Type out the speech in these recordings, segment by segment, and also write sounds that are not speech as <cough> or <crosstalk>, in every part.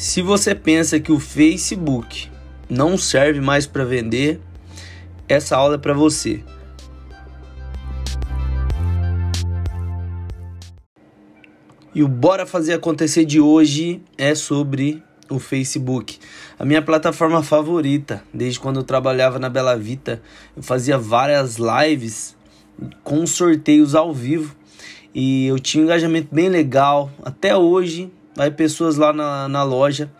Se você pensa que o Facebook não serve mais para vender, essa aula é para você. E o Bora Fazer Acontecer de hoje é sobre o Facebook. A minha plataforma favorita, desde quando eu trabalhava na Bela Vita, eu fazia várias lives com sorteios ao vivo e eu tinha um engajamento bem legal. Até hoje, vai pessoas lá na, na loja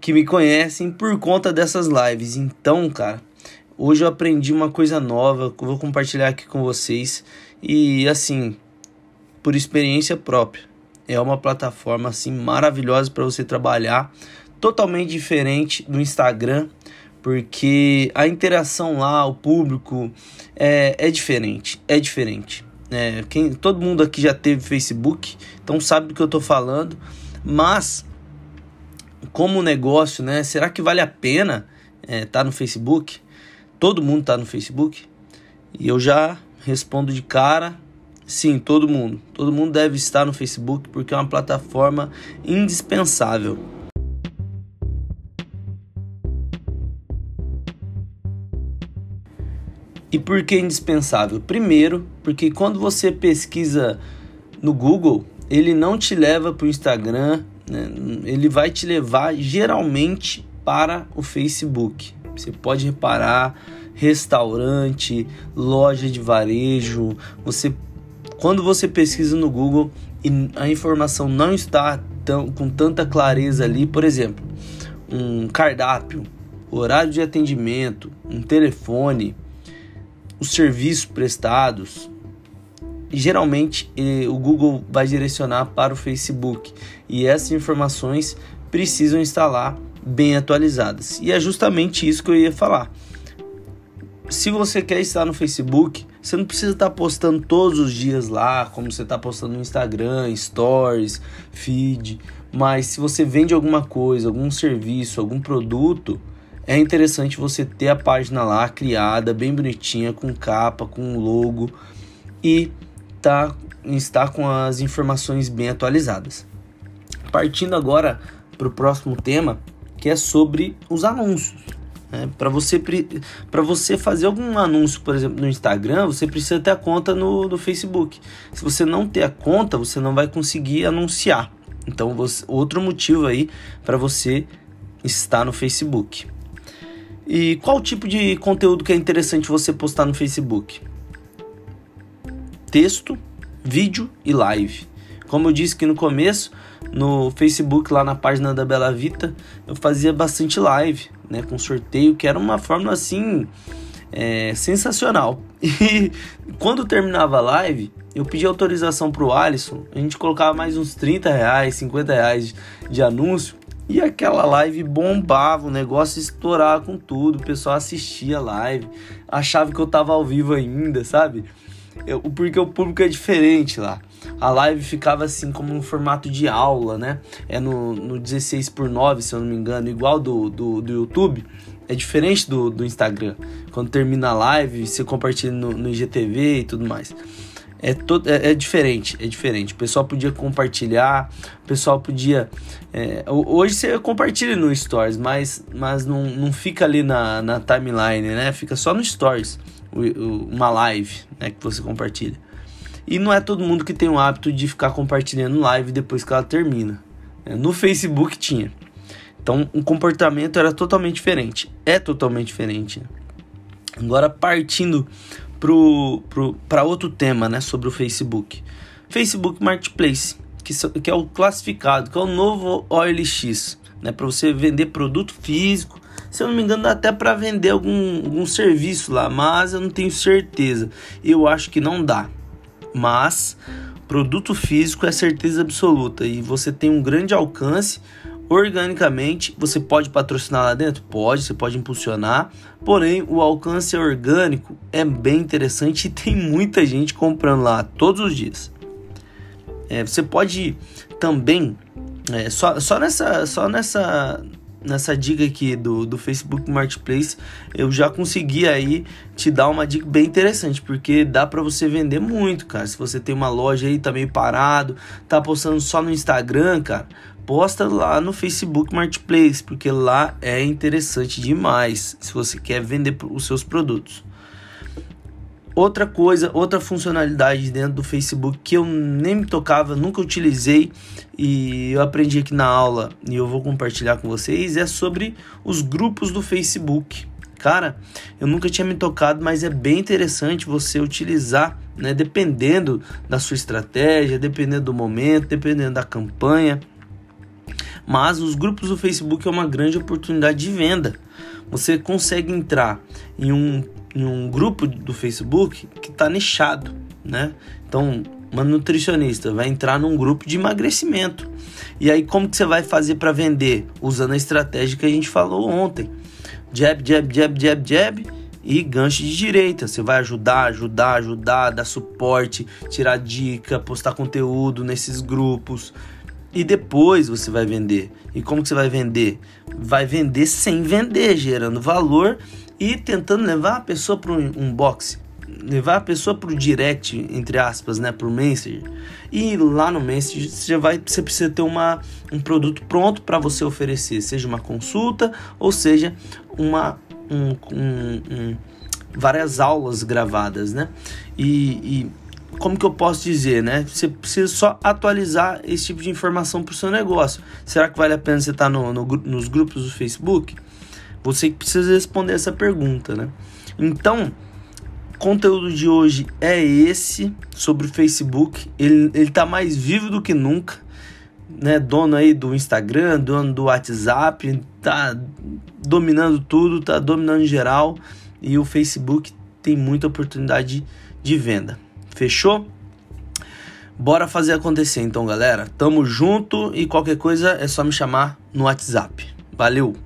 que me conhecem por conta dessas lives. Então, cara, hoje eu aprendi uma coisa nova que eu vou compartilhar aqui com vocês e assim, por experiência própria. É uma plataforma assim maravilhosa para você trabalhar totalmente diferente do Instagram, porque a interação lá, o público é, é diferente, é diferente. É, quem, todo mundo aqui já teve Facebook, então sabe do que eu estou falando, mas como negócio, né? Será que vale a pena estar é, tá no Facebook? Todo mundo está no Facebook? E eu já respondo de cara, sim, todo mundo. Todo mundo deve estar no Facebook porque é uma plataforma indispensável. E por que indispensável? Primeiro, porque quando você pesquisa no Google, ele não te leva para o Instagram, né? ele vai te levar geralmente para o Facebook. Você pode reparar restaurante, loja de varejo, você quando você pesquisa no Google e a informação não está tão, com tanta clareza ali, por exemplo, um cardápio, horário de atendimento, um telefone, os serviços prestados, geralmente eh, o Google vai direcionar para o Facebook e essas informações precisam estar lá bem atualizadas. E é justamente isso que eu ia falar. Se você quer estar no Facebook, você não precisa estar postando todos os dias lá, como você está postando no Instagram, Stories, Feed. Mas se você vende alguma coisa, algum serviço, algum produto, é interessante você ter a página lá criada, bem bonitinha, com capa, com logo e tá, estar com as informações bem atualizadas. Partindo agora para o próximo tema, que é sobre os anúncios. É, para você, você fazer algum anúncio, por exemplo, no Instagram, você precisa ter a conta no, no Facebook. Se você não ter a conta, você não vai conseguir anunciar. Então, você, outro motivo aí para você estar no Facebook. E qual tipo de conteúdo que é interessante você postar no Facebook? Texto, vídeo e live. Como eu disse que no começo, no Facebook, lá na página da Bela Vita, eu fazia bastante live, né, com sorteio, que era uma forma assim é, sensacional. <laughs> E quando terminava a live, eu pedi autorização pro Alisson, a gente colocava mais uns 30 reais, 50 reais de anúncio e aquela live bombava, o negócio estourava com tudo, o pessoal assistia a live, achava que eu tava ao vivo ainda, sabe? Eu, porque o público é diferente lá. A live ficava assim como um formato de aula, né? É no, no 16 por 9, se eu não me engano, igual do, do, do YouTube. É diferente do, do Instagram. Quando termina a live, você compartilha no, no IGTV e tudo mais é, todo, é, é, diferente, é diferente. O pessoal podia compartilhar, o pessoal podia. É, hoje você compartilha no Stories, mas, mas não, não fica ali na, na timeline, né? Fica só no Stories, uma live né, que você compartilha. E não é todo mundo que tem o hábito de ficar compartilhando live depois que ela termina. É, no Facebook tinha. Então o comportamento era totalmente diferente. É totalmente diferente. Agora partindo para outro tema, né, sobre o Facebook. Facebook Marketplace, que, que é o classificado, que é o novo OLX, né, para você vender produto físico. Se eu não me engano, dá até para vender algum, algum serviço lá, mas eu não tenho certeza. Eu acho que não dá. Mas produto físico é certeza absoluta e você tem um grande alcance organicamente. Você pode patrocinar lá dentro? Pode, você pode impulsionar. Porém, o alcance orgânico é bem interessante e <laughs> tem muita gente comprando lá todos os dias. É, você pode também, é, só, só, nessa, só nessa, nessa dica aqui do, do Facebook Marketplace, eu já consegui aí te dar uma dica bem interessante, porque dá para você vender muito, cara. Se você tem uma loja aí, tá meio parado, tá postando só no Instagram, cara, posta lá no Facebook Marketplace, porque lá é interessante demais se você quer vender os seus produtos. Outra coisa, outra funcionalidade dentro do Facebook que eu nem me tocava, nunca utilizei e eu aprendi aqui na aula e eu vou compartilhar com vocês é sobre os grupos do Facebook. Cara, eu nunca tinha me tocado, mas é bem interessante você utilizar, né, dependendo da sua estratégia, dependendo do momento, dependendo da campanha. Mas os grupos do Facebook é uma grande oportunidade de venda. Você consegue entrar em um em um grupo do Facebook que está nichado, né? Então, uma nutricionista vai entrar num grupo de emagrecimento. E aí, como que você vai fazer para vender? Usando a estratégia que a gente falou ontem. Jab, jab, jab, jab, jab e gancho de direita. Você vai ajudar, ajudar, ajudar, dar suporte, tirar dica, postar conteúdo nesses grupos. E depois você vai vender. E como que você vai vender? Vai vender sem vender, gerando valor e tentando levar a pessoa para um box, levar a pessoa para o direct, entre aspas, né, para o Messenger. E lá no Messenger você, vai, você precisa ter uma, um produto pronto para você oferecer, seja uma consulta ou seja uma, um, um, um várias aulas gravadas, né? E, e, como que eu posso dizer, né? Você precisa só atualizar esse tipo de informação para o seu negócio. Será que vale a pena você estar tá no, no, nos grupos do Facebook? Você precisa responder essa pergunta, né? Então, conteúdo de hoje é esse sobre o Facebook. Ele, ele tá mais vivo do que nunca, né? Dono aí do Instagram, dono do WhatsApp, tá dominando tudo, tá dominando em geral. E o Facebook tem muita oportunidade de venda. Fechou? Bora fazer acontecer então, galera. Tamo junto e qualquer coisa é só me chamar no WhatsApp. Valeu!